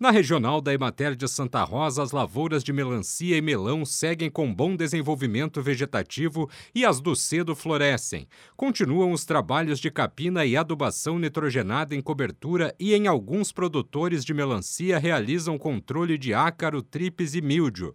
Na regional da Emater de Santa Rosa, as lavouras de melancia e melão seguem com bom desenvolvimento vegetativo e as do cedo florescem. Continuam os trabalhos de capina e adubação nitrogenada em cobertura e em alguns produtores de melancia realizam controle de ácaro, tripes e míldio.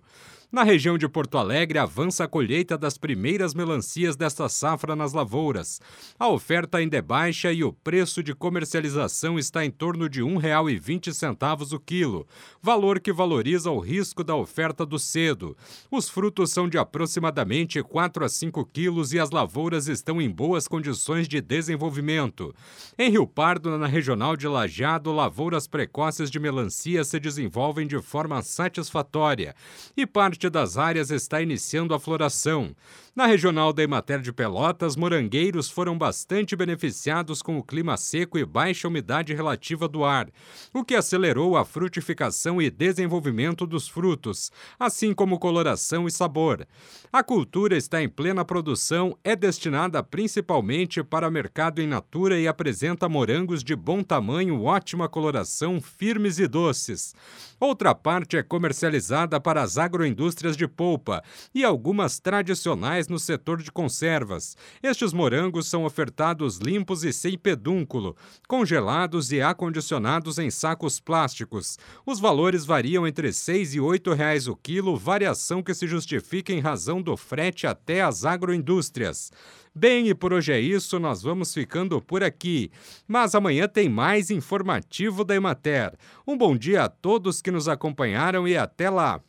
Na região de Porto Alegre, avança a colheita das primeiras melancias desta safra nas lavouras. A oferta ainda é baixa e o preço de comercialização está em torno de R$ 1,20 o quilo, valor que valoriza o risco da oferta do cedo. Os frutos são de aproximadamente 4 a 5 quilos e as lavouras estão em boas condições de desenvolvimento. Em Rio Pardo, na regional de Lajado, lavouras precoces de melancia se desenvolvem de forma satisfatória e parte parte das áreas está iniciando a floração. Na regional da Emater de Pelotas, morangueiros foram bastante beneficiados com o clima seco e baixa umidade relativa do ar, o que acelerou a frutificação e desenvolvimento dos frutos, assim como coloração e sabor. A cultura está em plena produção, é destinada principalmente para mercado em natura e apresenta morangos de bom tamanho, ótima coloração, firmes e doces. Outra parte é comercializada para as agroindústrias de polpa e algumas tradicionais no setor de conservas. Estes morangos são ofertados limpos e sem pedúnculo, congelados e acondicionados em sacos plásticos. Os valores variam entre R$ 6 e 8 reais o quilo, variação que se justifica em razão do frete até as agroindústrias. Bem, e por hoje é isso, nós vamos ficando por aqui. Mas amanhã tem mais informativo da Emater. Um bom dia a todos que nos acompanharam e até lá!